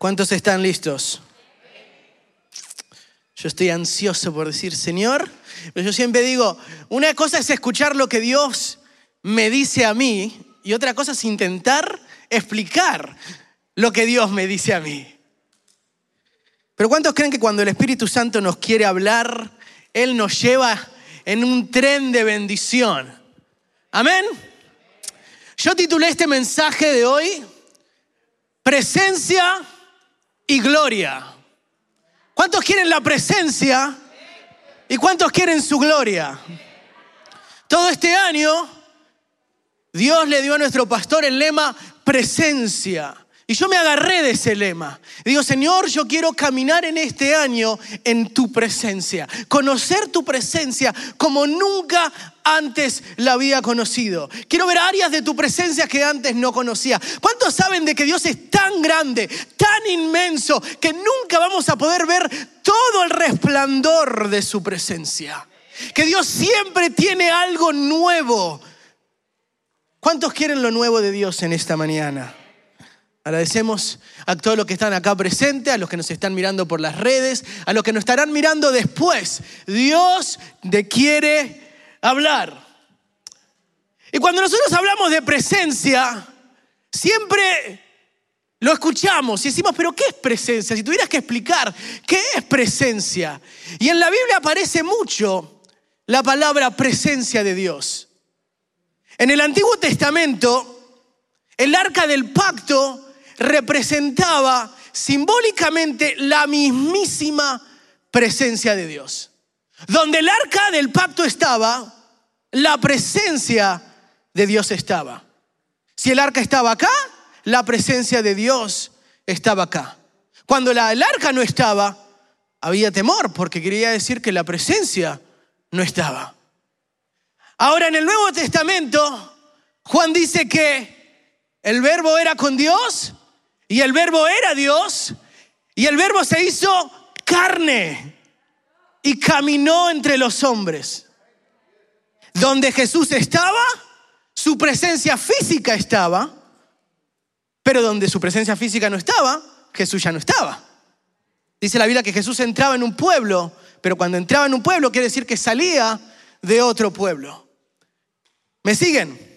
¿Cuántos están listos? Yo estoy ansioso por decir, Señor, pero yo siempre digo, una cosa es escuchar lo que Dios me dice a mí y otra cosa es intentar explicar lo que Dios me dice a mí. Pero ¿cuántos creen que cuando el Espíritu Santo nos quiere hablar, Él nos lleva en un tren de bendición? Amén. Yo titulé este mensaje de hoy, Presencia y Gloria. ¿Cuántos quieren la presencia y cuántos quieren su gloria? Todo este año Dios le dio a nuestro pastor el lema presencia. Y yo me agarré de ese lema. digo, Señor, yo quiero caminar en este año en tu presencia. Conocer tu presencia como nunca antes la había conocido. Quiero ver áreas de tu presencia que antes no conocía. ¿Cuántos saben de que Dios es tan grande, tan inmenso, que nunca vamos a poder ver todo el resplandor de su presencia? Que Dios siempre tiene algo nuevo. ¿Cuántos quieren lo nuevo de Dios en esta mañana? Agradecemos a todos los que están acá presentes, a los que nos están mirando por las redes, a los que nos estarán mirando después. Dios te quiere hablar. Y cuando nosotros hablamos de presencia, siempre lo escuchamos y decimos, pero ¿qué es presencia? Si tuvieras que explicar, ¿qué es presencia? Y en la Biblia aparece mucho la palabra presencia de Dios. En el Antiguo Testamento, el arca del pacto representaba simbólicamente la mismísima presencia de Dios. Donde el arca del pacto estaba, la presencia de Dios estaba. Si el arca estaba acá, la presencia de Dios estaba acá. Cuando la, el arca no estaba, había temor porque quería decir que la presencia no estaba. Ahora en el Nuevo Testamento, Juan dice que el verbo era con Dios y el verbo era Dios y el verbo se hizo carne y caminó entre los hombres. Donde Jesús estaba, su presencia física estaba, pero donde su presencia física no estaba, Jesús ya no estaba. Dice la Biblia que Jesús entraba en un pueblo, pero cuando entraba en un pueblo quiere decir que salía de otro pueblo. ¿Me siguen?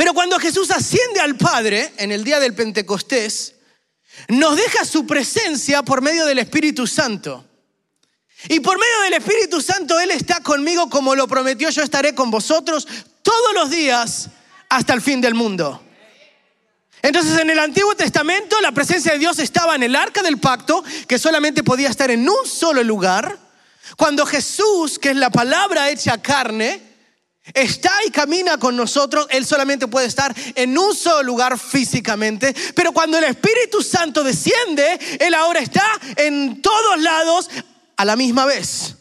Pero cuando Jesús asciende al Padre en el día del Pentecostés, nos deja su presencia por medio del Espíritu Santo. Y por medio del Espíritu Santo Él está conmigo como lo prometió, yo estaré con vosotros todos los días hasta el fin del mundo. Entonces en el Antiguo Testamento la presencia de Dios estaba en el arca del pacto, que solamente podía estar en un solo lugar. Cuando Jesús, que es la palabra hecha carne, está y camina con nosotros, Él solamente puede estar en un solo lugar físicamente, pero cuando el Espíritu Santo desciende, Él ahora está en todos lados a la misma vez.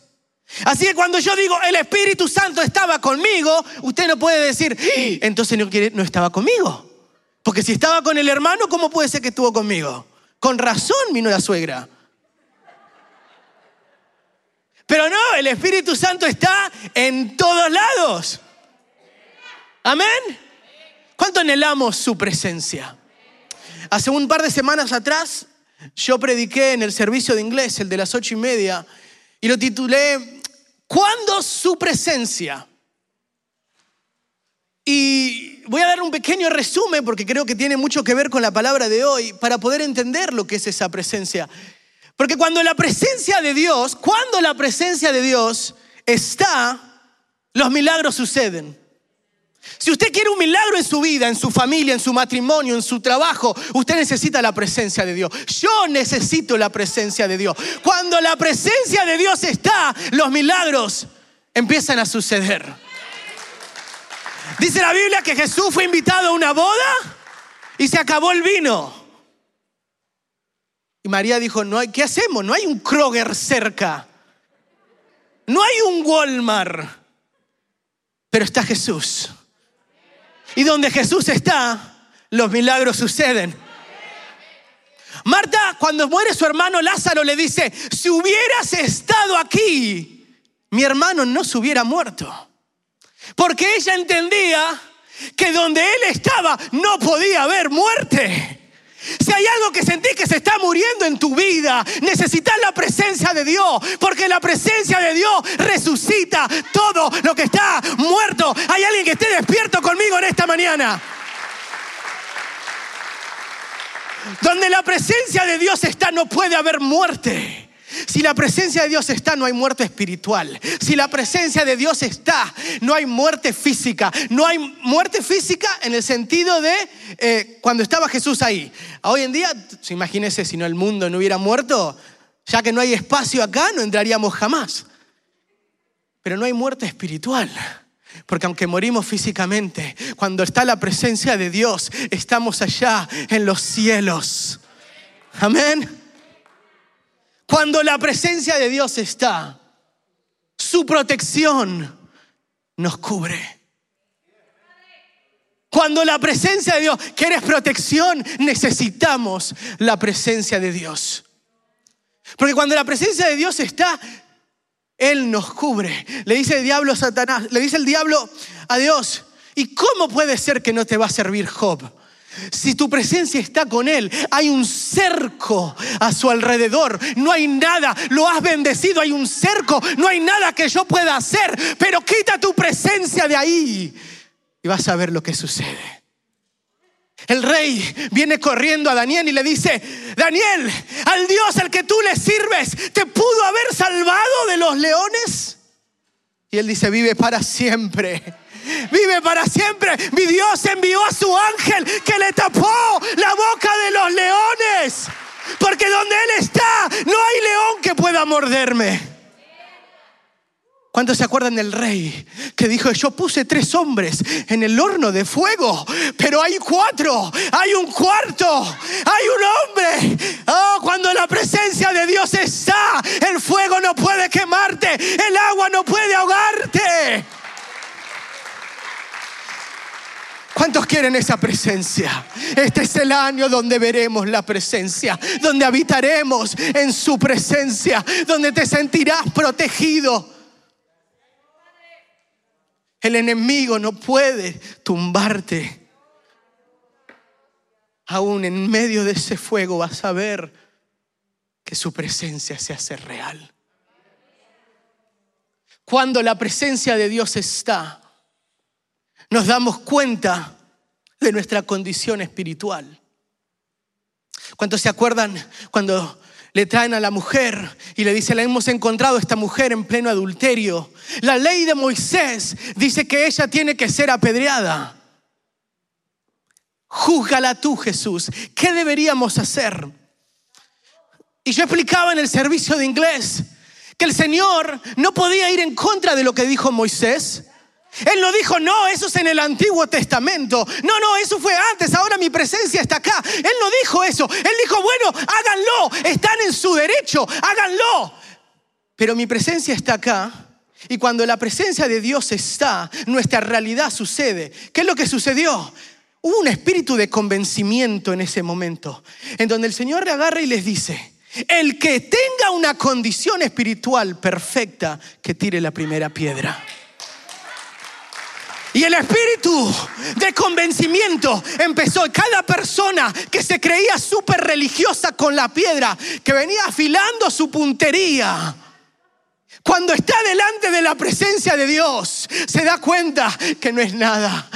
Así que cuando yo digo el Espíritu Santo estaba conmigo, usted no puede decir, ¡Ah! entonces no, estaba conmigo. Porque si estaba con el hermano, ¿cómo puede ser que estuvo conmigo? Con razón vino la suegra. Pero no, el Espíritu Santo está en todos lados. Amén. ¿Cuánto anhelamos su presencia? Hace un par de semanas atrás yo prediqué en el servicio de inglés, el de las ocho y media, y lo titulé ¿Cuándo su presencia? Y voy a dar un pequeño resumen porque creo que tiene mucho que ver con la palabra de hoy para poder entender lo que es esa presencia. Porque cuando la presencia de Dios, cuando la presencia de Dios está, los milagros suceden. Si usted quiere un milagro en su vida, en su familia, en su matrimonio, en su trabajo, usted necesita la presencia de Dios. Yo necesito la presencia de Dios. Cuando la presencia de Dios está, los milagros empiezan a suceder. Dice la Biblia que Jesús fue invitado a una boda y se acabó el vino. María dijo, no hay, ¿qué hacemos? No hay un Kroger cerca. No hay un Walmart. Pero está Jesús. Y donde Jesús está, los milagros suceden. Marta, cuando muere su hermano Lázaro, le dice, si hubieras estado aquí, mi hermano no se hubiera muerto. Porque ella entendía que donde él estaba no podía haber muerte. Si hay algo que sentís que se está muriendo en tu vida, necesitas la presencia de Dios, porque la presencia de Dios resucita todo lo que está muerto. Hay alguien que esté despierto conmigo en esta mañana. Donde la presencia de Dios está no puede haber muerte. Si la presencia de Dios está, no hay muerte espiritual. Si la presencia de Dios está, no hay muerte física. No hay muerte física en el sentido de eh, cuando estaba Jesús ahí. Hoy en día, imagínense si no el mundo no hubiera muerto, ya que no hay espacio acá, no entraríamos jamás. Pero no hay muerte espiritual. Porque aunque morimos físicamente, cuando está la presencia de Dios, estamos allá en los cielos. Amén. Cuando la presencia de Dios está, su protección nos cubre. Cuando la presencia de Dios, ¿quieres protección? Necesitamos la presencia de Dios. Porque cuando la presencia de Dios está, Él nos cubre. Le dice el diablo a Satanás, le dice el diablo a Dios, ¿y cómo puede ser que no te va a servir Job? Si tu presencia está con Él, hay un cerco a su alrededor. No hay nada, lo has bendecido, hay un cerco, no hay nada que yo pueda hacer, pero quita tu presencia de ahí y vas a ver lo que sucede. El rey viene corriendo a Daniel y le dice, Daniel, al Dios al que tú le sirves, ¿te pudo haber salvado de los leones? Y él dice, vive para siempre vive para siempre. Mi Dios envió a su ángel que le tapó la boca de los leones. Porque donde Él está, no hay león que pueda morderme. ¿Cuántos se acuerdan del rey que dijo, yo puse tres hombres en el horno de fuego, pero hay cuatro, hay un cuarto, hay un hombre? Oh, cuando la presencia de Dios está, el fuego no puede quemarte, el agua no puede ahogarte. ¿Cuántos quieren esa presencia? Este es el año donde veremos la presencia, donde habitaremos en su presencia, donde te sentirás protegido. El enemigo no puede tumbarte. Aún en medio de ese fuego vas a ver que su presencia se hace real. Cuando la presencia de Dios está, nos damos cuenta de nuestra condición espiritual. ¿Cuántos se acuerdan cuando le traen a la mujer y le dice, la hemos encontrado esta mujer en pleno adulterio? La ley de Moisés dice que ella tiene que ser apedreada. Júzgala tú, Jesús. ¿Qué deberíamos hacer? Y yo explicaba en el servicio de inglés que el Señor no podía ir en contra de lo que dijo Moisés, él no dijo, no, eso es en el Antiguo Testamento. No, no, eso fue antes, ahora mi presencia está acá. Él no dijo eso. Él dijo, bueno, háganlo, están en su derecho, háganlo. Pero mi presencia está acá. Y cuando la presencia de Dios está, nuestra realidad sucede. ¿Qué es lo que sucedió? Hubo un espíritu de convencimiento en ese momento, en donde el Señor le agarra y les dice, el que tenga una condición espiritual perfecta, que tire la primera piedra. Y el espíritu de convencimiento empezó. Cada persona que se creía súper religiosa con la piedra, que venía afilando su puntería, cuando está delante de la presencia de Dios, se da cuenta que no es nada,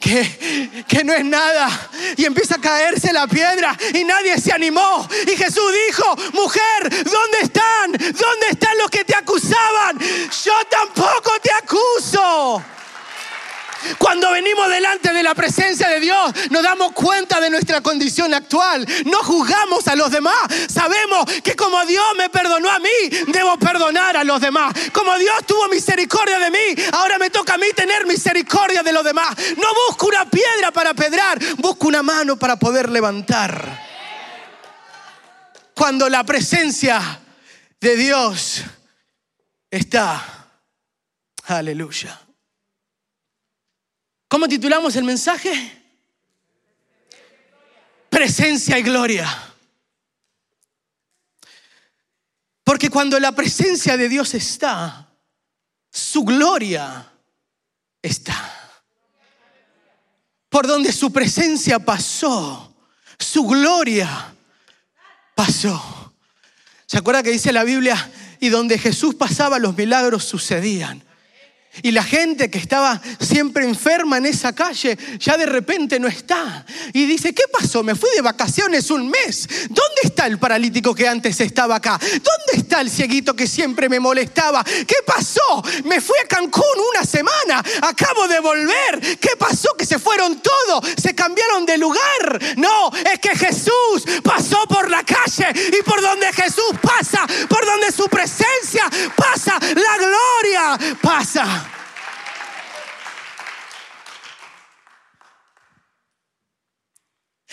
que, que, no es nada. Y empieza a caerse la piedra y nadie se animó. Y Jesús dijo, mujer, ¿dónde están? ¿Dónde están los que te acusaban? Yo tampoco te acuso. Cuando venimos delante de la presencia de Dios, nos damos cuenta de nuestra condición actual. No juzgamos a los demás. Sabemos que como Dios me perdonó a mí, debo perdonar a los demás. Como Dios tuvo misericordia de mí, ahora me toca a mí tener misericordia de los demás. No busco una piedra para pedrar, busco una mano para poder levantar. Cuando la presencia de Dios está, aleluya. ¿Cómo titulamos el mensaje? Presencia y gloria. Porque cuando la presencia de Dios está, su gloria está. Por donde su presencia pasó, su gloria pasó. ¿Se acuerda que dice la Biblia? Y donde Jesús pasaba los milagros sucedían. Y la gente que estaba siempre enferma en esa calle ya de repente no está. Y dice, ¿qué pasó? Me fui de vacaciones un mes. ¿Dónde está el paralítico que antes estaba acá? ¿Dónde está el cieguito que siempre me molestaba? ¿Qué pasó? Me fui a Cancún una semana. Acabo de volver. ¿Qué pasó? Que se fueron todos. Se cambiaron de lugar. No, es que Jesús pasó por la calle. Y por donde Jesús pasa, por donde su presencia pasa, la gloria pasa.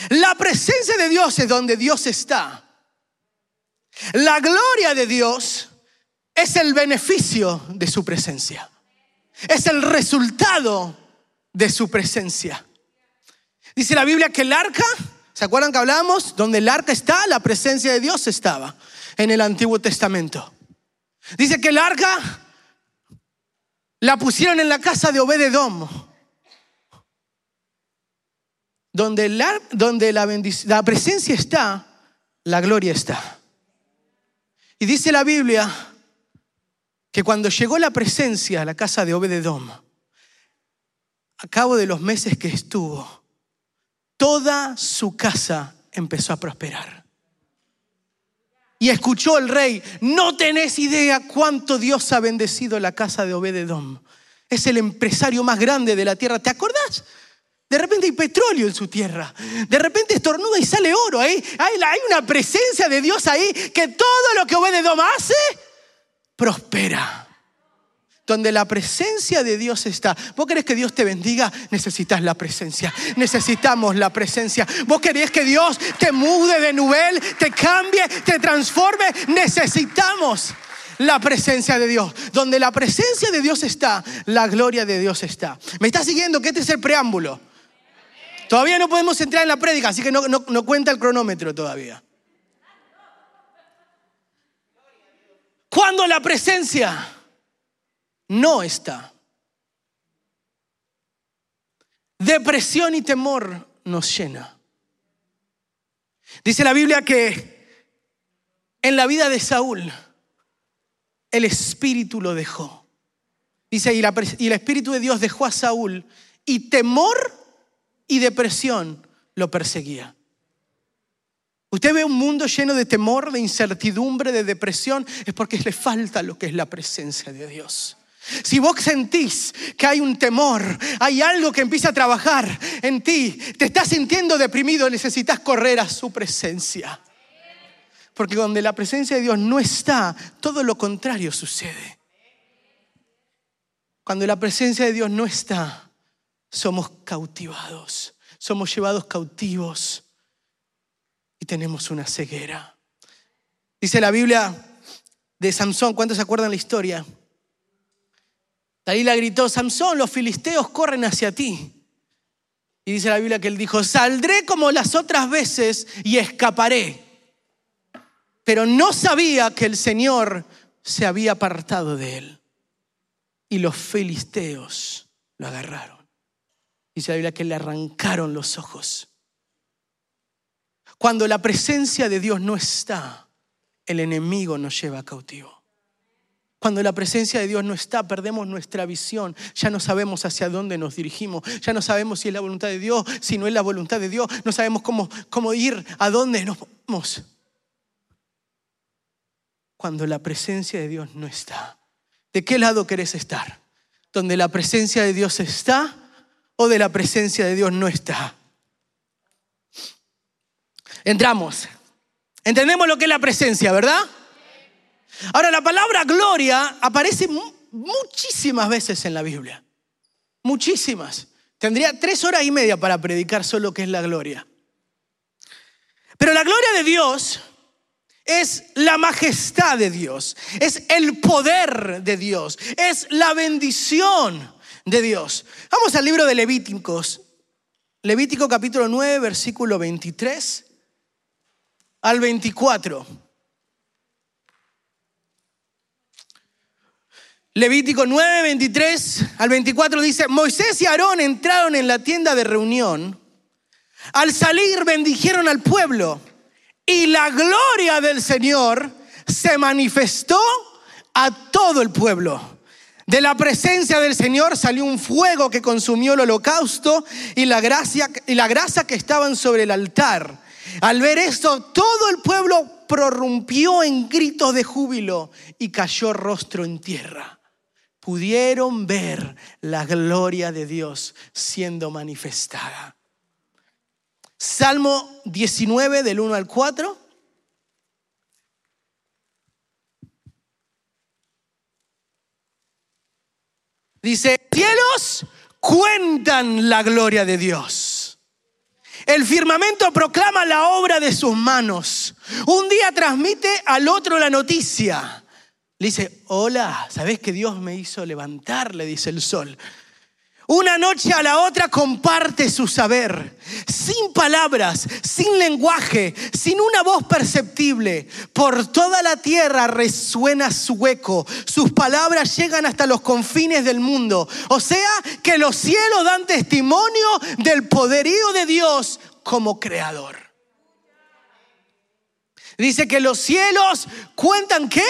La presencia de Dios es donde Dios está. La gloria de Dios es el beneficio de su presencia. Es el resultado de su presencia. Dice la Biblia que el arca, ¿se acuerdan que hablamos? Donde el arca está, la presencia de Dios estaba en el Antiguo Testamento. Dice que el arca la pusieron en la casa de Obededom donde la, donde la, la presencia está, la gloria está. Y dice la Biblia que cuando llegó la presencia a la casa de Obededom, a cabo de los meses que estuvo, toda su casa empezó a prosperar. Y escuchó el rey, no tenés idea cuánto Dios ha bendecido la casa de Obededom. Es el empresario más grande de la tierra. ¿Te acordás? De repente hay petróleo en su tierra. De repente estornuda y sale oro. Hay, hay una presencia de Dios ahí que todo lo que Obededom hace, prospera. Donde la presencia de Dios está. ¿Vos querés que Dios te bendiga? Necesitas la presencia. Necesitamos la presencia. ¿Vos querés que Dios te mude de nivel, te cambie, te transforme? Necesitamos la presencia de Dios. Donde la presencia de Dios está, la gloria de Dios está. ¿Me está siguiendo? Que este es el preámbulo. Todavía no podemos entrar en la prédica, así que no, no cuenta el cronómetro todavía. Cuando la presencia no está, depresión y temor nos llena. Dice la Biblia que en la vida de Saúl el espíritu lo dejó. Dice, y, y el espíritu de Dios dejó a Saúl y temor y depresión lo perseguía. Usted ve un mundo lleno de temor, de incertidumbre, de depresión, es porque le falta lo que es la presencia de Dios. Si vos sentís que hay un temor, hay algo que empieza a trabajar en ti, te estás sintiendo deprimido, necesitas correr a su presencia. Porque donde la presencia de Dios no está, todo lo contrario sucede. Cuando la presencia de Dios no está, somos cautivados, somos llevados cautivos y tenemos una ceguera. Dice la Biblia de Samson, ¿cuántos se acuerdan la historia? Dalila gritó, Samson, los filisteos corren hacia ti. Y dice la Biblia que él dijo, saldré como las otras veces y escaparé. Pero no sabía que el Señor se había apartado de él. Y los filisteos lo agarraron. Dice la Biblia que le arrancaron los ojos. Cuando la presencia de Dios no está, el enemigo nos lleva cautivo. Cuando la presencia de Dios no está, perdemos nuestra visión. Ya no sabemos hacia dónde nos dirigimos. Ya no sabemos si es la voluntad de Dios, si no es la voluntad de Dios. No sabemos cómo, cómo ir, a dónde nos vamos. Cuando la presencia de Dios no está. ¿De qué lado querés estar? ¿Donde la presencia de Dios está o de la presencia de Dios no está. Entramos. Entendemos lo que es la presencia, ¿verdad? Ahora, la palabra gloria aparece muchísimas veces en la Biblia. Muchísimas. Tendría tres horas y media para predicar solo qué es la gloria. Pero la gloria de Dios es la majestad de Dios, es el poder de Dios, es la bendición de Dios. Vamos al libro de Levíticos. Levítico capítulo 9, versículo 23 al 24. Levítico 9, 23 al 24 dice, Moisés y Aarón entraron en la tienda de reunión. Al salir bendijeron al pueblo Y la gloria del Señor se manifestó a todo el pueblo. De la presencia del Señor salió un fuego que consumió el holocausto y la, gracia, y la grasa que estaban sobre el altar. Al ver esto, todo el pueblo prorrumpió en gritos de júbilo y cayó rostro en tierra. Pudieron ver la gloria de Dios siendo manifestada. Salmo 19 del 1 al 4. Dice, cielos cuentan la gloria de Dios. El firmamento proclama la obra de sus manos. Un día transmite al otro la noticia. Le dice, hola, ¿sabes que Dios me hizo levantar? Le dice el sol. Una noche a la otra comparte su saber, sin palabras, sin lenguaje, sin una voz perceptible. Por toda la tierra resuena su eco, sus palabras llegan hasta los confines del mundo. O sea que los cielos dan testimonio del poderío de Dios como creador. Dice que los cielos cuentan qué?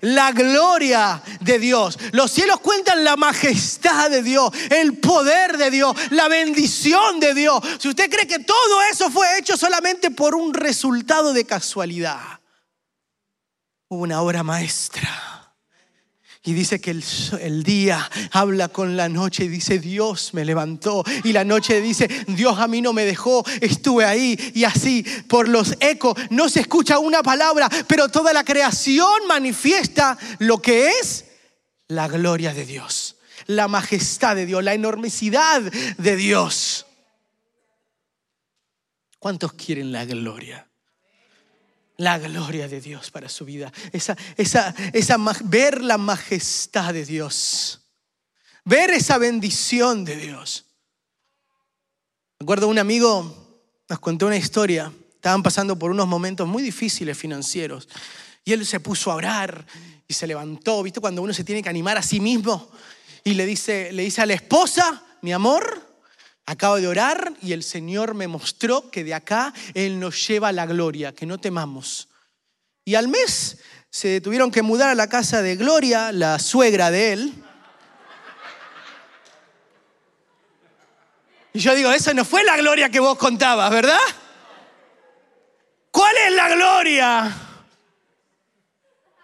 La gloria de Dios. Los cielos cuentan la majestad de Dios, el poder de Dios, la bendición de Dios. Si usted cree que todo eso fue hecho solamente por un resultado de casualidad, hubo una obra maestra y dice que el, día habla con la noche y dice, Dios me levantó. Y la noche dice, Dios a mí no me dejó, estuve ahí. Y así, por los ecos, no se escucha una palabra, pero toda la creación manifiesta lo que es la gloria de Dios, la majestad de Dios, la enormidad de Dios. ¿Cuántos quieren la gloria? La gloria de Dios para su vida, esa, esa, esa, ver la majestad de Dios, ver esa bendición de Dios. Me acuerdo un amigo nos contó una historia, estaban pasando por unos momentos muy difíciles financieros. Y él se puso a orar y se levantó, ¿viste? Cuando uno se tiene que animar a sí mismo. Y le dice, le dice a la esposa, mi amor, Acabo de orar y el Señor me mostró que de acá Él nos lleva la gloria, que no temamos. Y al mes se tuvieron que mudar a la casa de Gloria, la suegra de él. Y yo digo, esa no fue la gloria que vos contabas, ¿verdad? ¿Cuál es la gloria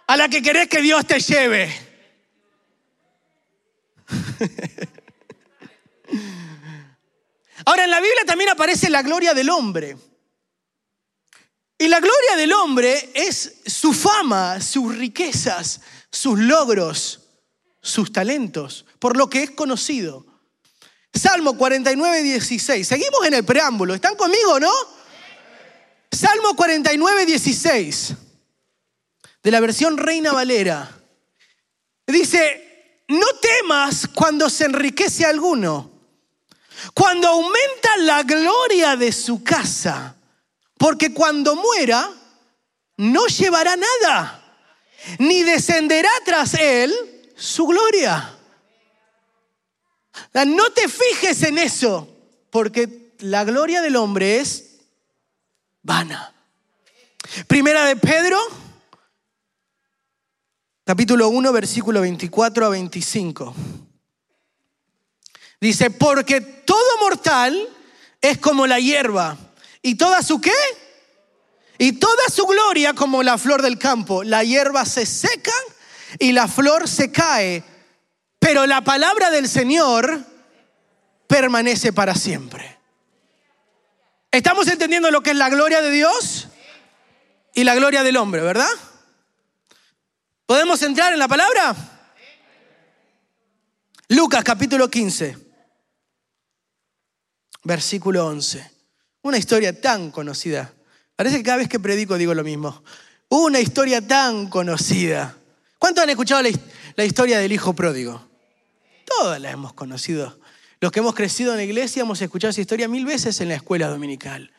a la que querés que Dios te lleve? Ahora, en la Biblia también aparece la gloria del hombre. Y la gloria del hombre es su fama, sus riquezas, sus logros, sus talentos, por lo que es conocido. Salmo 49, 16. Seguimos en el preámbulo. ¿Están conmigo, no? Salmo 49, 16. De la versión Reina Valera. Dice, no temas cuando se enriquece alguno cuando aumenta la gloria de su casa, porque cuando muera, no llevará nada, ni descenderá tras él su gloria. No te fijes en eso, porque la gloria del hombre es vana. Primera de Pedro, capítulo 1, versículo 24 a 25. Dice, porque todo mortal es como la hierba. ¿Y toda su qué? Y toda su gloria como la flor del campo. La hierba se seca y la flor se cae. Pero la palabra del Señor permanece para siempre. ¿Estamos entendiendo lo que es la gloria de Dios y la gloria del hombre, verdad? ¿Podemos entrar en la palabra? Lucas capítulo 15 versículo 11. Una historia tan conocida. Parece que cada vez que predico digo lo mismo. Una historia tan conocida. ¿Cuántos han escuchado la, historia del hijo pródigo? Todas la hemos conocido. Los que hemos crecido en la iglesia hemos escuchado esa historia mil veces en la escuela dominical.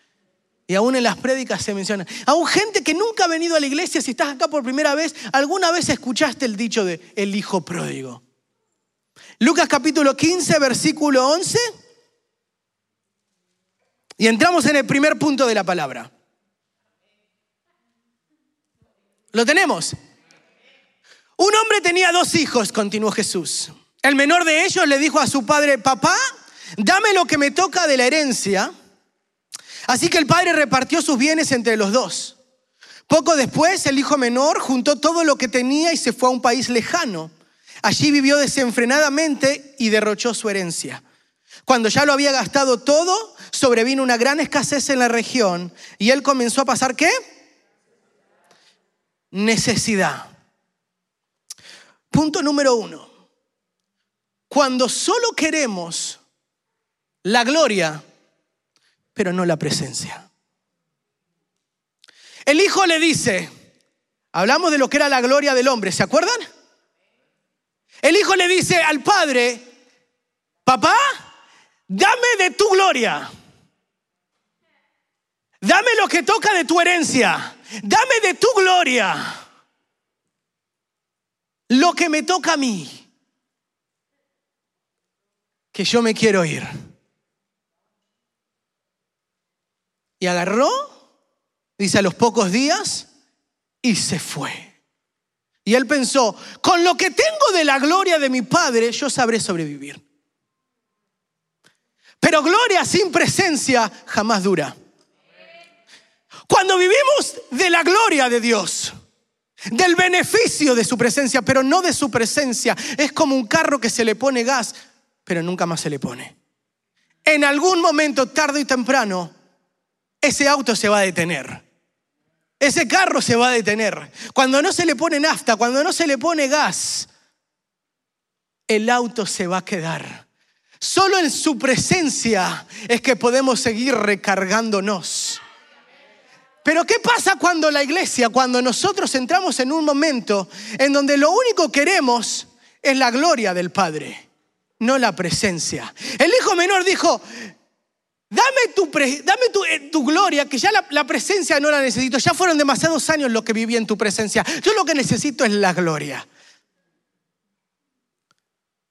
Y aún en las prédicas se menciona. Aún gente que nunca ha venido a la iglesia, si estás acá por primera vez, alguna vez escuchaste el dicho de el hijo pródigo. Lucas capítulo 15, versículo 11. Y entramos en el primer punto de la palabra. ¿Lo tenemos? Un hombre tenía dos hijos, continuó Jesús. El menor de ellos le dijo a su padre, papá, dame lo que me toca de la herencia. Así que el padre repartió sus bienes entre los dos. Poco después, el hijo menor juntó todo lo que tenía y se fue a un país lejano. Allí vivió desenfrenadamente y derrochó su herencia. Cuando ya lo había gastado todo, sobrevino una gran escasez en la región y él comenzó a pasar ¿qué? Necesidad. Punto número uno. Cuando solo queremos la gloria, pero no la presencia. El hijo le dice, hablamos de lo que era la gloria del hombre, ¿se acuerdan? El hijo le dice al padre, papá, dame de tu gloria. Dame lo que toca de tu herencia. Dame de tu gloria. Lo que me toca a mí. Que yo me quiero ir. Y agarró, dice a los pocos días, y se fue. Y él pensó, con lo que tengo de la gloria de mi Padre, yo sabré sobrevivir. Pero gloria sin presencia jamás dura. Cuando vivimos de la gloria de Dios, del beneficio de su presencia, pero no de su presencia, es como un carro que se le pone gas, pero nunca más se le pone. En algún momento, tarde y temprano, ese auto se va a detener. Ese carro se va a detener. Cuando no se le pone nafta, cuando no se le pone gas, el auto se va a quedar. Solo en su presencia es que podemos seguir recargándonos. Pero ¿qué pasa cuando la iglesia, cuando nosotros entramos en un momento en donde lo único que queremos es la gloria del Padre, no la presencia? El hijo menor dijo, dame tu, dame eh, tu, gloria, que ya la, la, presencia no la necesito, ya fueron demasiados años lo que viví en tu presencia, yo lo que necesito es la gloria.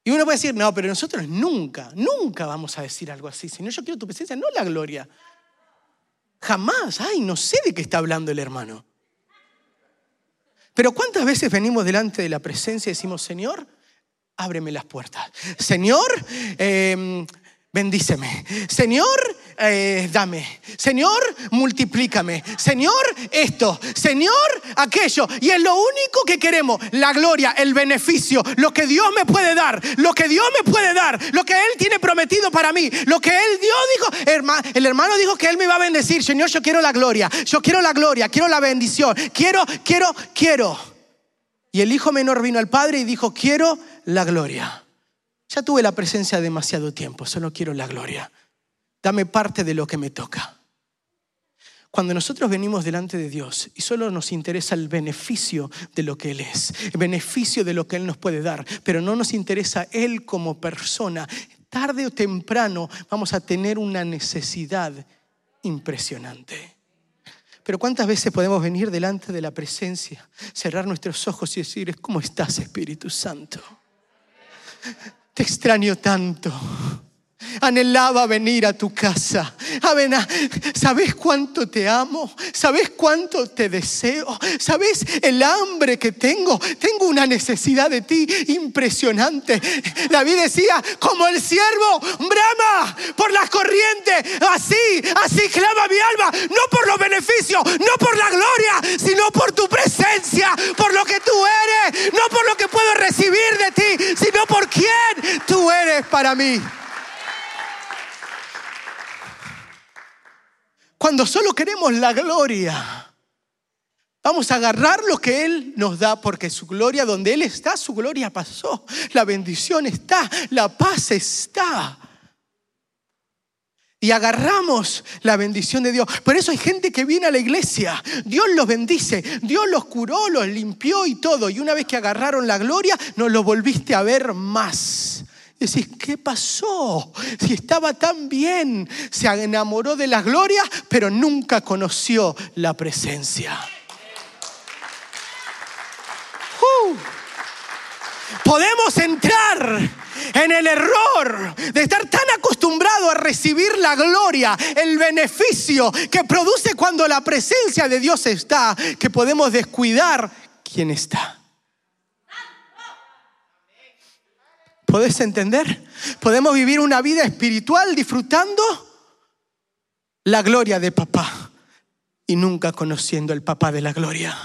Y uno puede decir, no, pero nosotros nunca, nunca vamos a decir algo así, sino yo quiero tu presencia, no la gloria. Jamás, ay, no sé de qué está hablando el hermano. Pero ¿cuántas veces venimos delante de la presencia y decimos, Señor, ábreme las puertas? Señor, eh, bendíceme. Señor, eh, dame. Señor, multiplícame. Señor, esto. Señor, aquello. Y es lo único que queremos, la gloria, el beneficio, lo que Dios me puede dar, lo que Dios me puede dar, lo que Él tiene prometido para mí, lo que Él Dios dijo. El hermano dijo que Él me iba a bendecir. Señor, yo quiero la gloria. Yo quiero la gloria, quiero la bendición. Quiero, quiero, quiero. Y el hijo menor vino al padre y dijo, quiero la gloria. Ya tuve la presencia demasiado tiempo, solo quiero la gloria. Dame parte de lo que me toca. Cuando nosotros venimos delante de Dios y solo nos interesa el beneficio de lo que Él es, el beneficio de lo que Él nos puede dar, pero no nos interesa Él como persona, tarde o temprano vamos a tener una necesidad impresionante. Pero ¿cuántas veces podemos venir delante de la presencia, cerrar nuestros ojos y decir, ¿cómo estás Espíritu Santo? Te extraño tanto. Anhelaba venir a tu casa. ¿Sabes cuánto te amo? ¿Sabes cuánto te deseo? ¿Sabes el hambre que tengo? Tengo una necesidad de ti impresionante. David decía, como el siervo brama por las corrientes, así, así clama mi alma, no por los beneficios, no por la gloria, sino por tu presencia, por lo que tú eres, no por lo que puedo recibir de ti, sino por quién tú eres para mí. Cuando solo queremos la gloria, vamos a agarrar lo que Él nos da, porque su gloria, donde Él está, su gloria pasó. La bendición está, la paz está. Y agarramos la bendición de Dios. Por eso hay gente que viene a la iglesia. Dios los bendice. Dios los curó, los limpió y todo. Y una vez que agarraron la gloria, no lo volviste a ver más. Decís, ¿qué pasó? Si estaba tan bien, se enamoró de la gloria, pero nunca conoció la presencia. Uh. podemos entrar en el error de estar tan acostumbrado a recibir la gloria, el beneficio que produce cuando la presencia de Dios está, que podemos descuidar quién está. ¿Podés entender? Podemos vivir una vida espiritual disfrutando la gloria de papá y nunca conociendo el papá de la gloria.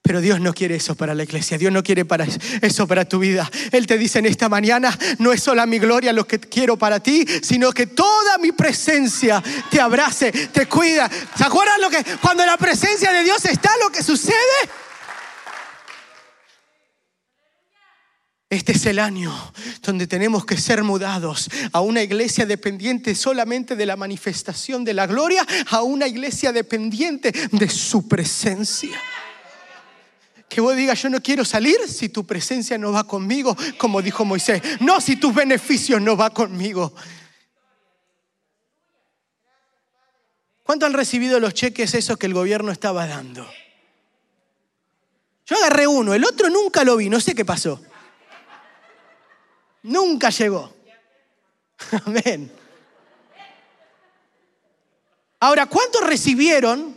Pero Dios no quiere eso para la iglesia, Dios no quiere para eso para tu vida. Él te dice en esta mañana, no es solo mi gloria lo que quiero para ti, sino que toda mi presencia te abrace, te cuida. ¿Se acuerdan lo que cuando la presencia de Dios está lo que sucede? Este es el año donde tenemos que ser mudados a una iglesia dependiente solamente de la manifestación de la gloria, a una iglesia dependiente de su presencia. Que vos digas, yo no quiero salir si tu presencia no va conmigo, como dijo Moisés. No si tus beneficios no va conmigo. ¿Cuánto han recibido los cheques esos que el gobierno estaba dando? Yo agarré uno, el otro nunca lo vi, no sé qué pasó. Nunca llegó. Amén. Ahora, ¿cuántos recibieron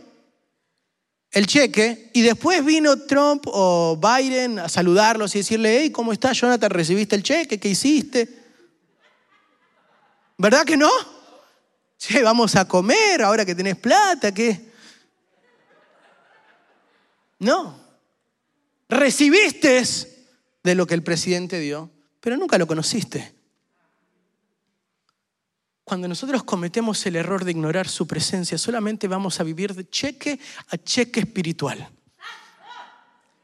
el cheque y después vino Trump o Biden a saludarlos y decirle, hey, ¿cómo estás, Jonathan? ¿Recibiste el cheque? ¿Qué hiciste? ¿Verdad que no? Sí, vamos a comer ahora que tenés plata, ¿qué? No. Recibiste de lo que el presidente dio pero nunca lo conociste. Cuando nosotros cometemos el error de ignorar su presencia, solamente vamos a vivir de cheque a cheque espiritual.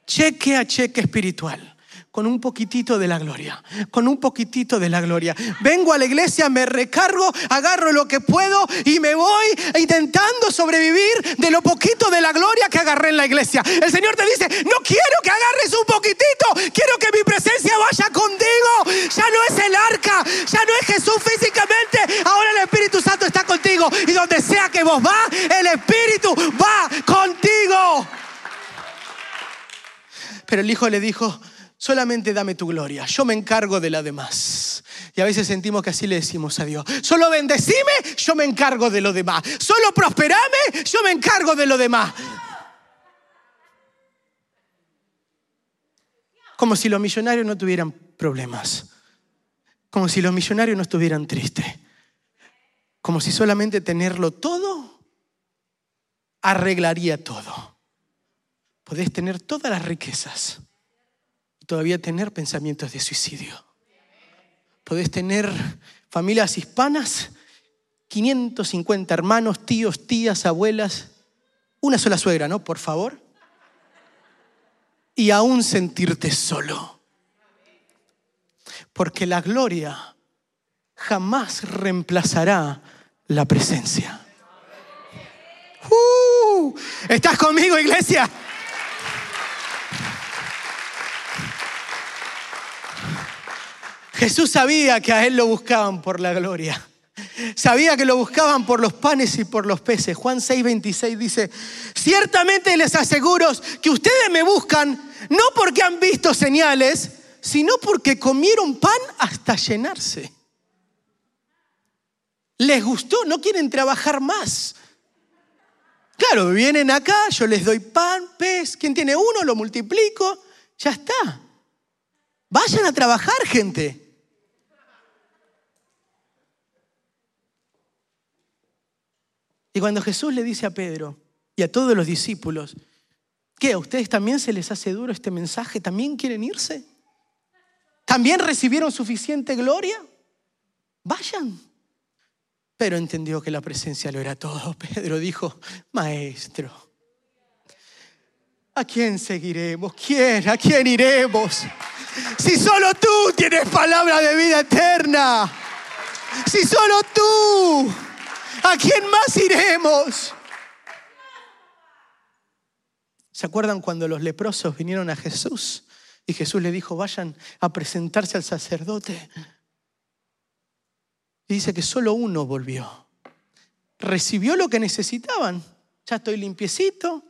Cheque a cheque espiritual con un poquitito de la gloria, con un poquitito de la gloria. Vengo a la iglesia, me recargo, agarro lo que puedo y me voy intentando sobrevivir de lo poquito de la gloria que agarré en la iglesia. El Señor te dice, no quiero que agarres un poquitito, quiero que mi presencia vaya contigo. Ya no es el arca, ya no es Jesús físicamente, ahora el Espíritu Santo está contigo y donde sea que vos va, el Espíritu va contigo. Pero el Hijo le dijo, solamente dame tu gloria, yo me encargo de la demás. Y a veces sentimos que así le decimos a Dios, solo bendecime, yo me encargo de lo demás, solo prosperame, yo me encargo de lo demás. Como si los millonarios no tuvieran problemas, como si los millonarios no estuvieran tristes, como si solamente tenerlo todo arreglaría todo. Podés tener todas las riquezas todavía tener pensamientos de suicidio. Podés tener familias hispanas, 550 hermanos, tíos, tías, abuelas, una sola suegra, ¿no? Por favor. Y aún sentirte solo. Porque la gloria jamás reemplazará la presencia. Uh, ¿Estás conmigo, iglesia? Jesús sabía que a él lo buscaban por la gloria. Sabía que lo buscaban por los panes y por los peces. Juan 6:26 dice, ciertamente les aseguro que ustedes me buscan no porque han visto señales, sino porque comieron pan hasta llenarse. Les gustó, no quieren trabajar más. Claro, vienen acá, yo les doy pan, pez, quien tiene uno lo multiplico, ya está. Vayan a trabajar, gente. Y cuando Jesús le dice a Pedro y a todos los discípulos, ¿qué? ¿A ustedes también se les hace duro este mensaje? ¿También quieren irse? ¿También recibieron suficiente gloria? Vayan. Pero entendió que la presencia lo era todo. Pedro dijo, maestro, ¿a quién seguiremos? ¿Quién? ¿A quién iremos? Si solo tú tienes palabra de vida eterna. Si solo tú. ¿A quién más iremos? ¿Se acuerdan cuando los leprosos vinieron a Jesús? Y Jesús le dijo, vayan a presentarse al sacerdote. Y dice que solo uno volvió. Recibió lo que necesitaban. Ya estoy limpiecito.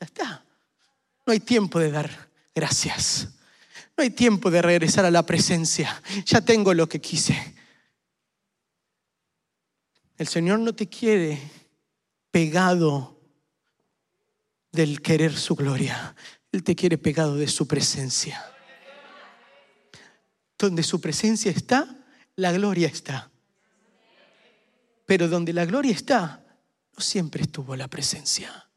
Ya está. No hay tiempo de dar gracias. No hay tiempo de regresar a la presencia. Ya tengo lo que quise. El Señor no te quiere pegado del querer su gloria. Él te quiere pegado de su presencia. Donde su presencia está, la gloria está. Pero donde la gloria está, no siempre estuvo la presencia.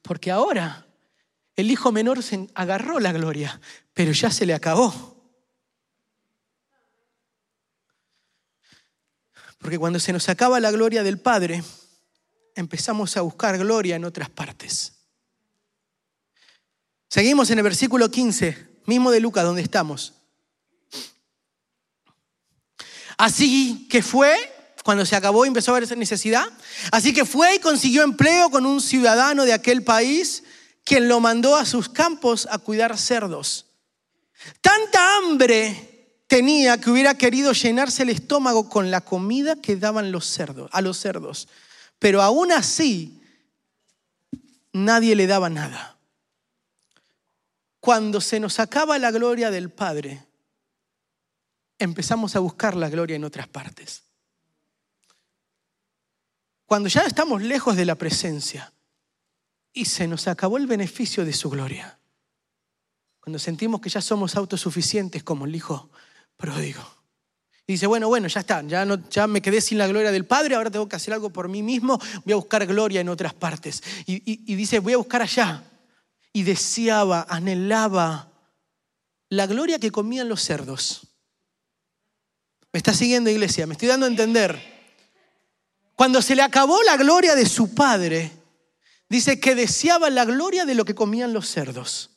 Porque ahora el hijo menor se agarró la gloria, pero ya se le acabó. Porque cuando se nos acaba la gloria del Padre, empezamos a buscar gloria en otras partes. Seguimos en el versículo 15, mismo de Lucas, donde estamos. Así que fue, cuando se acabó y empezó a haber esa necesidad, así que fue y consiguió empleo con un ciudadano de aquel país quien lo mandó a sus campos a cuidar cerdos. Tanta hambre tenía que hubiera querido llenarse el estómago con la comida que daban los cerdos, a los cerdos. Pero aún así, nadie le daba nada. Cuando se nos acaba la gloria del Padre, empezamos a buscar la gloria en otras partes. Cuando ya estamos lejos de la presencia, y se nos acabó el beneficio de su gloria. Cuando sentimos que ya somos autosuficientes como el hijo pródigo. Y dice, bueno, bueno, ya está, ya, me quedé sin la gloria del Padre, ahora tengo que hacer algo por mí mismo, voy a buscar gloria en otras partes. Y, y dice, voy a buscar allá. Y deseaba, anhelaba la gloria que comían los cerdos. ¿Me está siguiendo, iglesia? Me estoy dando a entender. Cuando se le acabó la gloria de su Padre, dice que deseaba la gloria de lo que comían los cerdos.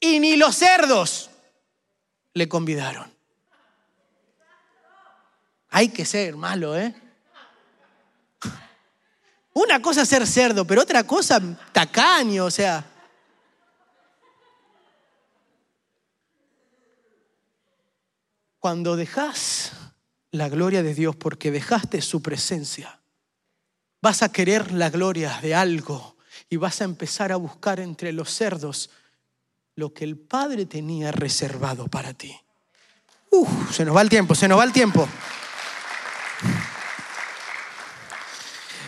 Y ni los cerdos le convidaron. Hay que ser malo, ¿eh? Una cosa es ser cerdo, pero otra cosa tacaño, o sea. Cuando dejas la gloria de Dios porque dejaste su presencia, vas a querer la gloria de algo y vas a empezar a buscar entre los cerdos lo que el Padre tenía reservado para ti. Uf, se nos va el tiempo, se nos va el tiempo.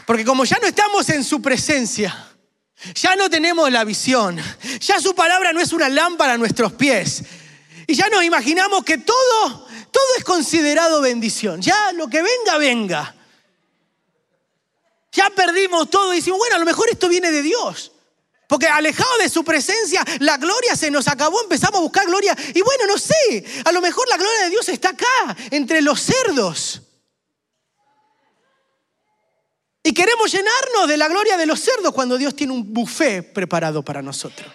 Porque como ya no estamos en su presencia, ya no tenemos la visión, ya su palabra no es una lámpara a nuestros pies, y ya nos imaginamos que todo, todo es considerado bendición, ya lo que venga, venga. Ya perdimos todo y decimos, bueno, a lo mejor esto viene de Dios. Porque alejado de su presencia, la gloria se nos acabó, empezamos a buscar gloria. Y bueno, no sé, a lo mejor la gloria de Dios está acá, entre los cerdos. Y queremos llenarnos de la gloria de los cerdos cuando Dios tiene un buffet preparado para nosotros,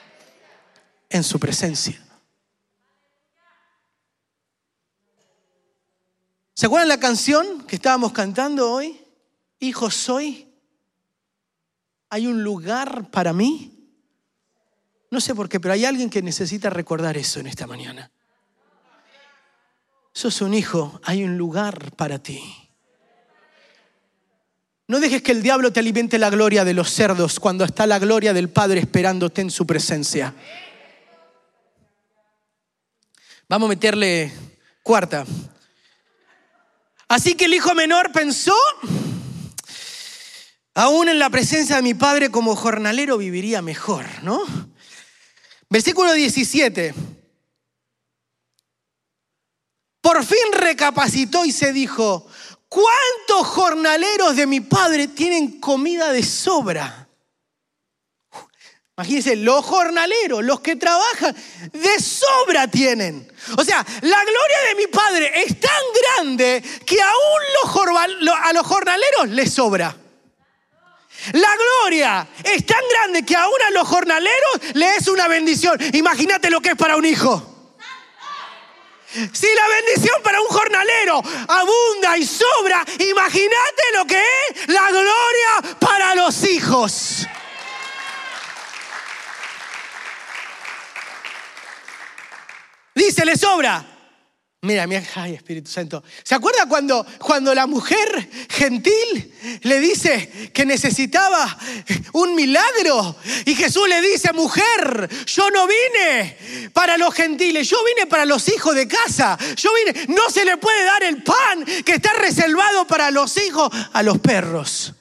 en su presencia. ¿Se acuerdan la canción que estábamos cantando hoy? Hijo soy, ¿Hay un lugar para mí? No sé por qué, pero hay alguien que necesita recordar eso en esta mañana. Sos un hijo, hay un lugar para ti. No dejes que el diablo te alimente la gloria de los cerdos cuando está la gloria del Padre esperándote en su presencia. Vamos a meterle cuarta. Así que el hijo menor pensó, Aún en la presencia de mi padre como jornalero viviría mejor, ¿no? Versículo 17. Por fin recapacitó y se dijo, ¿cuántos jornaleros de mi padre tienen comida de sobra? Imagínense, los jornaleros, los que trabajan, de sobra tienen. O sea, la gloria de mi padre es tan grande que aún a los jornaleros les sobra. La gloria es tan grande que aún a los jornaleros le es una bendición. Imagínate lo que es para un hijo. Si la bendición para un jornalero abunda y sobra, imagínate lo que es la gloria para los hijos. Dice, le sobra. Mira, mira, ay Espíritu Santo. ¿Se acuerda cuando, cuando la mujer gentil le dice que necesitaba un milagro? Y Jesús le dice, mujer, yo no vine para los gentiles, yo vine para los hijos de casa. Yo vine, no se le puede dar el pan que está reservado para los hijos a los perros.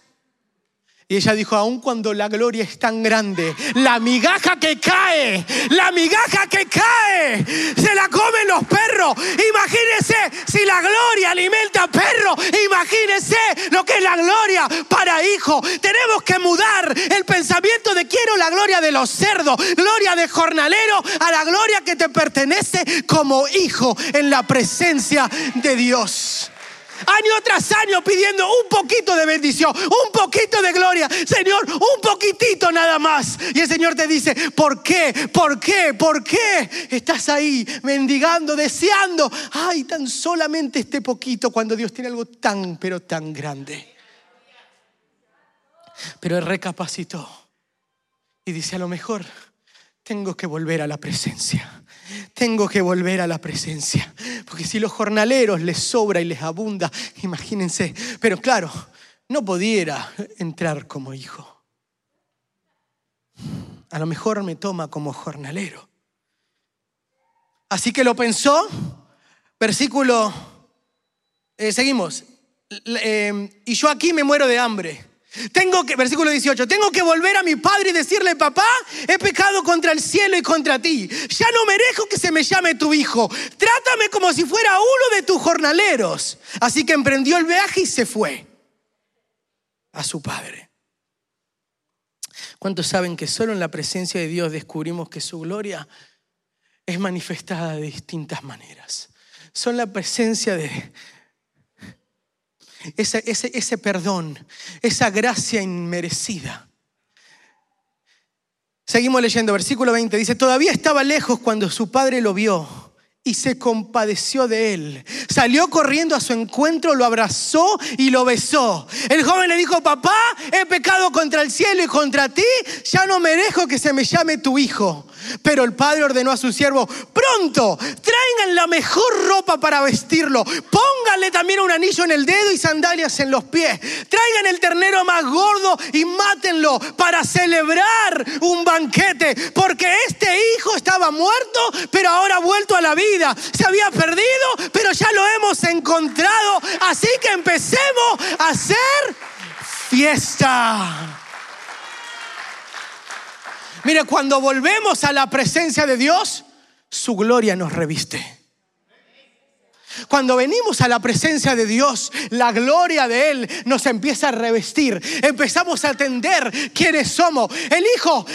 Y ella dijo, aun cuando la gloria es tan grande, la migaja que cae, la migaja que cae, se la comen los perros. Imagínense si la gloria alimenta a perros, imagínense lo que es la gloria para hijos. Tenemos que mudar el pensamiento de quiero la gloria de los cerdos, gloria de jornalero, a la gloria que te pertenece como hijo en la presencia de Dios año tras año pidiendo un poquito de bendición, un poquito de gloria. Señor, un poquitito nada más. Y el Señor te dice, ¿por qué? ¿Por qué? ¿Por qué estás ahí mendigando, deseando? Ay, tan solamente este poquito cuando Dios tiene algo tan, pero tan grande. Pero él recapacitó y dice, a lo mejor tengo que volver a la presencia. Tengo que volver a la presencia. Porque si los jornaleros les sobra y les abunda, imagínense. Pero claro, no pudiera entrar como hijo. A lo mejor me toma como jornalero. Así que lo pensó. Versículo, eh, seguimos. Eh, y yo aquí me muero de hambre. Tengo que, versículo 18, tengo que volver a mi padre y decirle, papá, he pecado contra el cielo y contra ti. Ya no merezco que se me llame tu hijo. Trátame como si fuera uno de tus jornaleros. Así que emprendió el viaje y se fue a su padre. ¿Cuántos saben que solo en la presencia de Dios descubrimos que su gloria es manifestada de distintas maneras? Son la presencia de, ese, ese, perdón, esa gracia inmerecida. Seguimos leyendo, versículo 20, dice, todavía estaba lejos cuando su padre lo vio y se compadeció de él. Salió corriendo a su encuentro, lo abrazó y lo besó. El joven le dijo, papá, he pecado contra el cielo y contra ti, ya no merezco que se me llame tu hijo. Pero el padre ordenó a su siervo, pronto, traigan la mejor ropa para vestirlo, pónganle también un anillo en el dedo y sandalias en los pies, traigan el ternero más gordo y mátenlo para celebrar un banquete, porque este hijo estaba muerto, pero ahora ha vuelto a la vida, se había perdido, pero ya lo hemos encontrado, así que empecemos a hacer fiesta. Mire, cuando volvemos a la presencia de Dios, su gloria nos reviste. Cuando venimos a la presencia de Dios, la gloria de Él nos empieza a revestir. Empezamos a atender quiénes somos. El Hijo,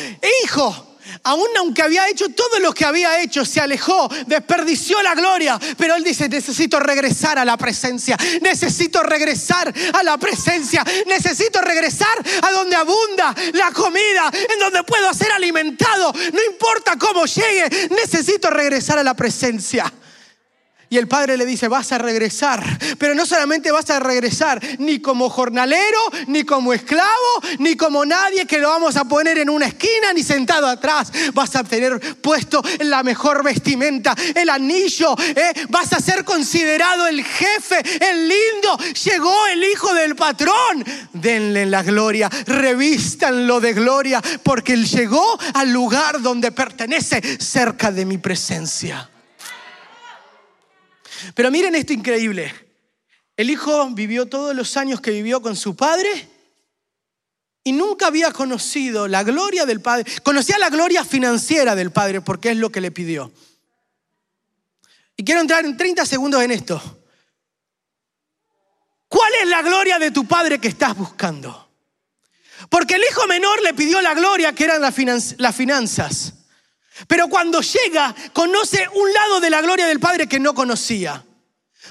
Hijo, aún aunque había hecho todo lo que había hecho, se alejó, desperdició la gloria, pero él dice, necesito regresar a la presencia, necesito regresar a la presencia, necesito regresar a donde abunda la comida, en donde puedo ser alimentado, no importa cómo llegue, necesito regresar a la presencia. Y el padre le dice, vas a regresar. Pero no solamente vas a regresar ni como jornalero, ni como esclavo, ni como nadie que lo vamos a poner en una esquina, ni sentado atrás. Vas a tener puesto la mejor vestimenta, el anillo. ¿eh? Vas a ser considerado el jefe, el lindo. Llegó el hijo del patrón. Denle la gloria, revístanlo de gloria, porque él llegó al lugar donde pertenece, cerca de mi presencia. Pero miren esto increíble. El hijo vivió todos los años que vivió con su padre y nunca había conocido la gloria del padre. Conocía la gloria financiera del padre porque es lo que le pidió. Y quiero entrar en 30 segundos en esto. ¿Cuál es la gloria de tu padre que estás buscando? Porque el hijo menor le pidió la gloria que eran las finanzas. Pero cuando llega, conoce un lado de la gloria del Padre que no conocía.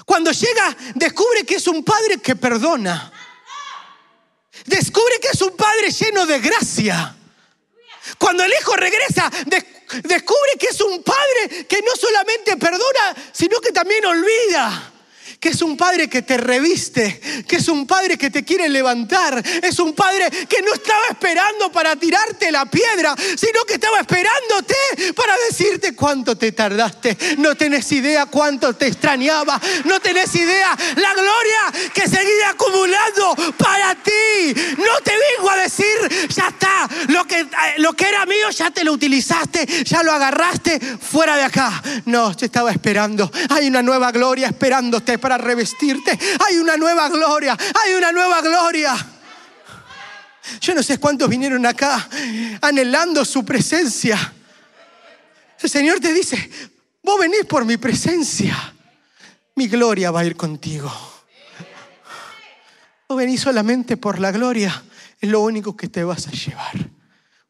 Cuando llega, descubre que es un Padre que perdona. Descubre que es un Padre lleno de gracia. Cuando el Hijo regresa, descubre que es un Padre que no solamente perdona, sino que también olvida que es un padre que te reviste, que es un padre que te quiere levantar, es un padre que no estaba esperando para tirarte la piedra, sino que estaba esperándote para decirte cuánto te tardaste. No tenés idea cuánto te extrañaba, no tenés idea la gloria que seguía acumulando para ti. No te vengo a decir, ya está, lo que, lo que era mío ya te lo utilizaste, ya lo agarraste fuera de acá. No, te estaba esperando. Hay una nueva gloria esperándote revestirte. Hay una nueva gloria, hay una nueva gloria. Yo no sé cuántos vinieron acá anhelando su presencia. El Señor te dice, vos venís por mi presencia, mi gloria va a ir contigo. Vos venís solamente por la gloria, es lo único que te vas a llevar,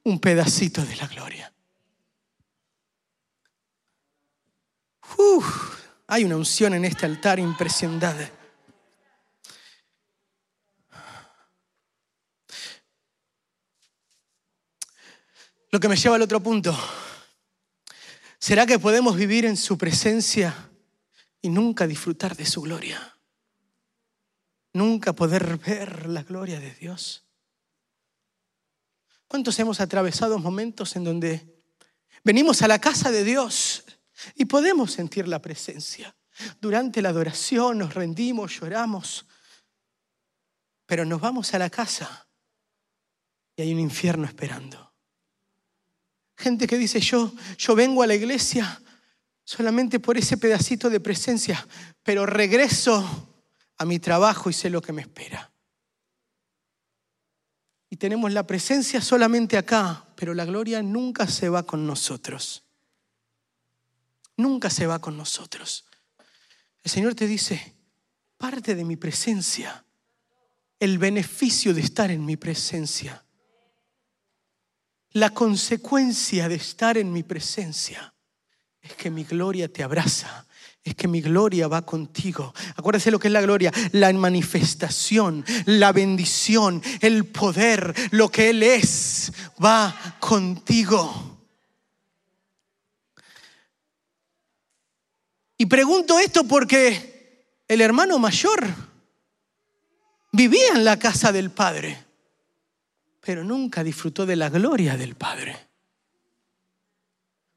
un pedacito de la gloria. Hay una unción en este altar impresionante. Lo que me lleva al otro punto. ¿Será que podemos vivir en su presencia y nunca disfrutar de su gloria? Nunca poder ver la gloria de Dios. ¿Cuántos hemos atravesado momentos en donde venimos a la casa de Dios y podemos sentir la presencia? Durante la adoración nos rendimos, lloramos, pero nos vamos a la casa y hay un infierno esperando. Gente que dice, yo, yo vengo a la iglesia solamente por ese pedacito de presencia, pero regreso a mi trabajo y sé lo que me espera. Y tenemos la presencia solamente acá, pero la gloria nunca se va con nosotros. Nunca se va con nosotros. El Señor te dice, parte de mi presencia, el beneficio de estar en mi presencia la consecuencia de estar en mi presencia es que mi gloria te abraza, es que mi gloria va contigo. Acuérdese lo que es la gloria, la manifestación, la bendición, el poder, lo que Él es, va contigo. Y pregunto esto porque el hermano mayor vivía en la casa del Padre pero nunca disfrutó de la gloria del Padre.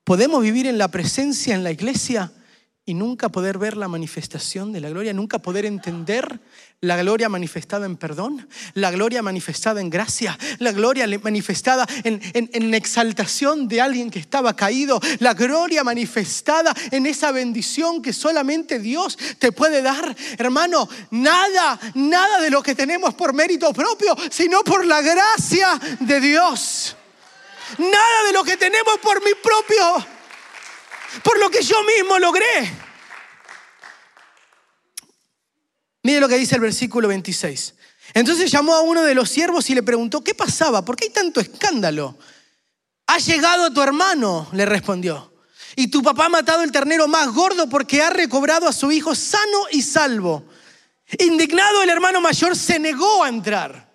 Podemos vivir en la presencia en la iglesia y nunca poder ver la manifestación de la gloria, nunca poder entender la gloria manifestada en perdón, la gloria manifestada en gracia, la gloria manifestada en, en, exaltación de alguien que estaba caído, la gloria manifestada en esa bendición que solamente Dios te puede dar. Hermano, nada, nada de lo que tenemos por mérito propio, sino por la gracia de Dios. Nada de lo que tenemos por mi propio por lo que yo mismo logré. Mire lo que dice el versículo 26. Entonces llamó a uno de los siervos y le preguntó, ¿qué pasaba? ¿Por qué hay tanto escándalo? Ha llegado tu hermano, le respondió. Y tu papá ha matado el ternero más gordo porque ha recobrado a su hijo sano y salvo. Indignado el hermano mayor se negó a entrar.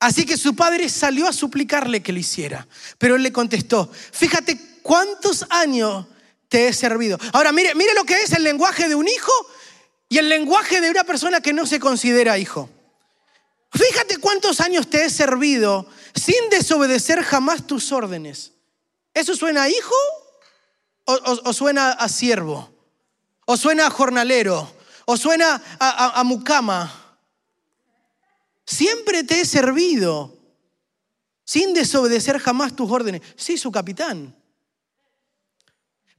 Así que su padre salió a suplicarle que lo hiciera. Pero él le contestó, fíjate ¿Cuántos años te he servido? Ahora, mire, mire lo que es el lenguaje de un hijo y el lenguaje de una persona que no se considera hijo. Fíjate cuántos años te he servido sin desobedecer jamás tus órdenes. ¿Eso suena a hijo o, suena a siervo? ¿O suena a jornalero? ¿O suena a, a mucama? Siempre te he servido sin desobedecer jamás tus órdenes. Sí, su capitán.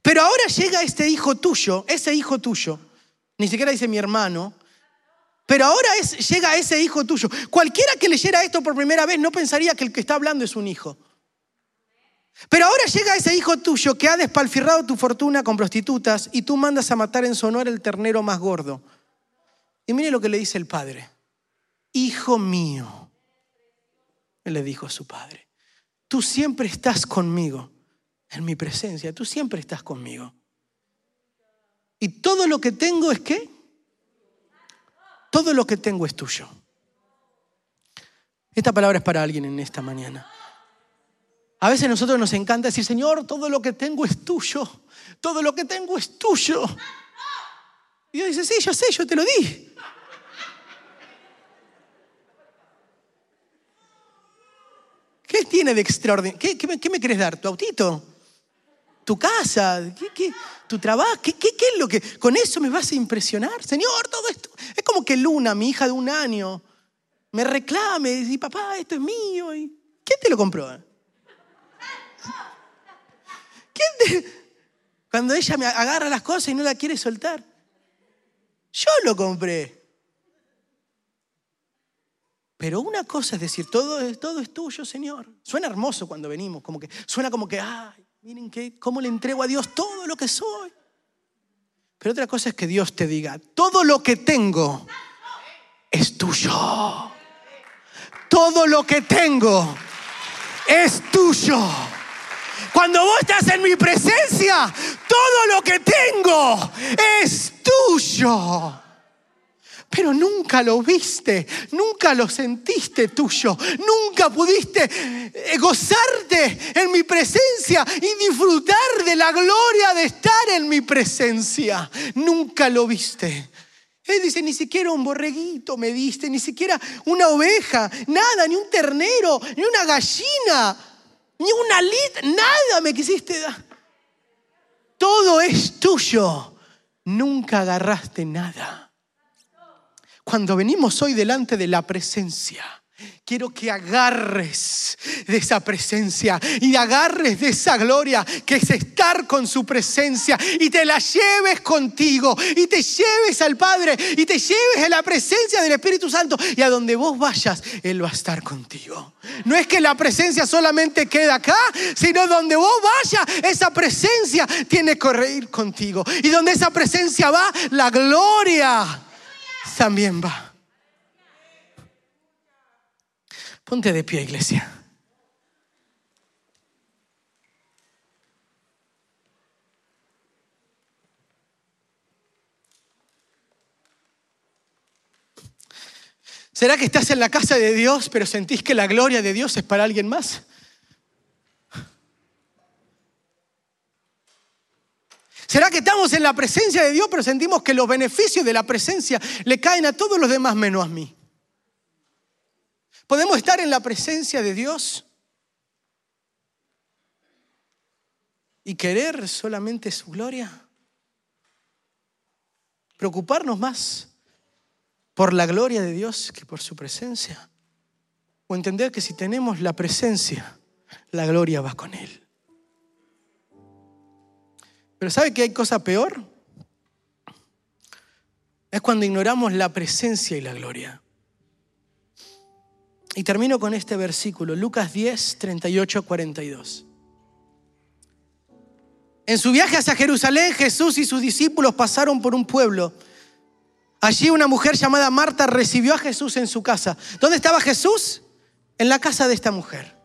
Pero ahora llega este hijo tuyo, ese hijo tuyo, ni siquiera dice mi hermano, pero ahora es, llega ese hijo tuyo. Cualquiera que leyera esto por primera vez no pensaría que el que está hablando es un hijo. Pero ahora llega ese hijo tuyo que ha despalfirrado tu fortuna con prostitutas y tú mandas a matar en su honor el ternero más gordo. Y mire lo que le dice el padre. Hijo mío, le dijo a su padre, tú siempre estás conmigo en mi presencia. Tú siempre estás conmigo. Y todo lo que tengo es qué? Todo lo que tengo es tuyo. Esta palabra es para alguien en esta mañana. A veces a nosotros nos encanta decir, Señor, todo lo que tengo es tuyo. Todo lo que tengo es tuyo. Y Dios dice, sí, yo sé, yo te lo di. ¿Qué tiene de extraordinario? ¿Qué, me querés dar? ¿Tu autito? ¿Tu casa? tu trabajo? ¿Qué, es lo que.? ¿Con eso me vas a impresionar? Señor, todo esto. Es como que Luna, mi hija de un año, me reclame y dice, papá, esto es mío. ¿Y ¿Quién te lo compró? ¿Quién te.? Cuando ella me agarra las cosas y no la quiere soltar. Yo lo compré. Pero una cosa es decir, todo todo es tuyo, Señor. Suena hermoso cuando venimos, como que suena como que, ay, miren que, cómo le entrego a Dios todo lo que soy. Pero otra cosa es que Dios te diga, todo lo que tengo es tuyo. Todo lo que tengo es tuyo. Cuando vos estás en mi presencia, todo lo que tengo es tuyo pero nunca lo viste, nunca lo sentiste tuyo, nunca pudiste eh, gozarte en mi presencia y disfrutar de la gloria de estar en mi presencia. Nunca lo viste. Él dice, ni siquiera un borreguito me diste, ni siquiera una oveja, nada, ni un ternero, ni una gallina, ni una lit, nada me quisiste dar. Todo es tuyo. Nunca agarraste nada. Cuando venimos hoy delante de la presencia, quiero que agarres de esa presencia y agarres de esa gloria que es estar con su presencia y te la lleves contigo y te lleves al Padre y te lleves a la presencia del Espíritu Santo y a donde vos vayas, Él va a estar contigo. No es que la presencia solamente queda acá, sino donde vos vayas, esa presencia tiene que ir contigo. Y donde esa presencia va, la gloria también va. Ponte de pie, iglesia. ¿Será que estás en la casa de Dios, pero sentís que la gloria de Dios es para alguien más? ¿Será que estamos en la presencia de Dios, pero sentimos que los beneficios de la presencia le caen a todos los demás menos a mí? ¿Podemos estar en la presencia de Dios y querer solamente su gloria? ¿Preocuparnos más por la gloria de Dios que por su presencia? ¿O entender que si tenemos la presencia, la gloria va con Él? Pero ¿sabe que hay cosa peor? Es cuando ignoramos la presencia y la gloria. Y termino con este versículo, Lucas 10, 38, 42. En su viaje hacia Jerusalén, Jesús y sus discípulos pasaron por un pueblo. Allí una mujer llamada Marta recibió a Jesús en su casa. ¿Dónde estaba Jesús? En la casa de esta mujer.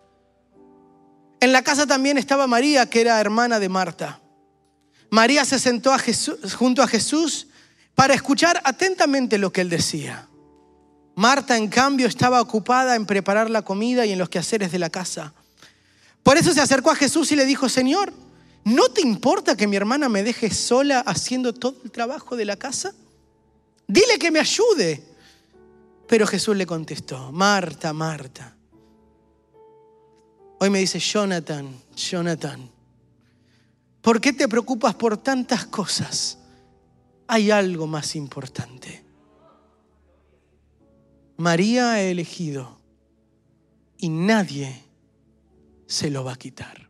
En la casa también estaba María, que era hermana de Marta. María se sentó junto a Jesús para escuchar atentamente lo que él decía. Marta, en cambio, estaba ocupada en preparar la comida y en los quehaceres de la casa. Por eso se acercó a Jesús y le dijo, Señor, ¿no te importa que mi hermana me deje sola haciendo todo el trabajo de la casa? Dile que me ayude. Pero Jesús le contestó, Marta, Marta. Hoy me dice, Jonathan, Jonathan, ¿Por qué te preocupas por tantas cosas? Hay algo más importante. María ha elegido y nadie se lo va a quitar.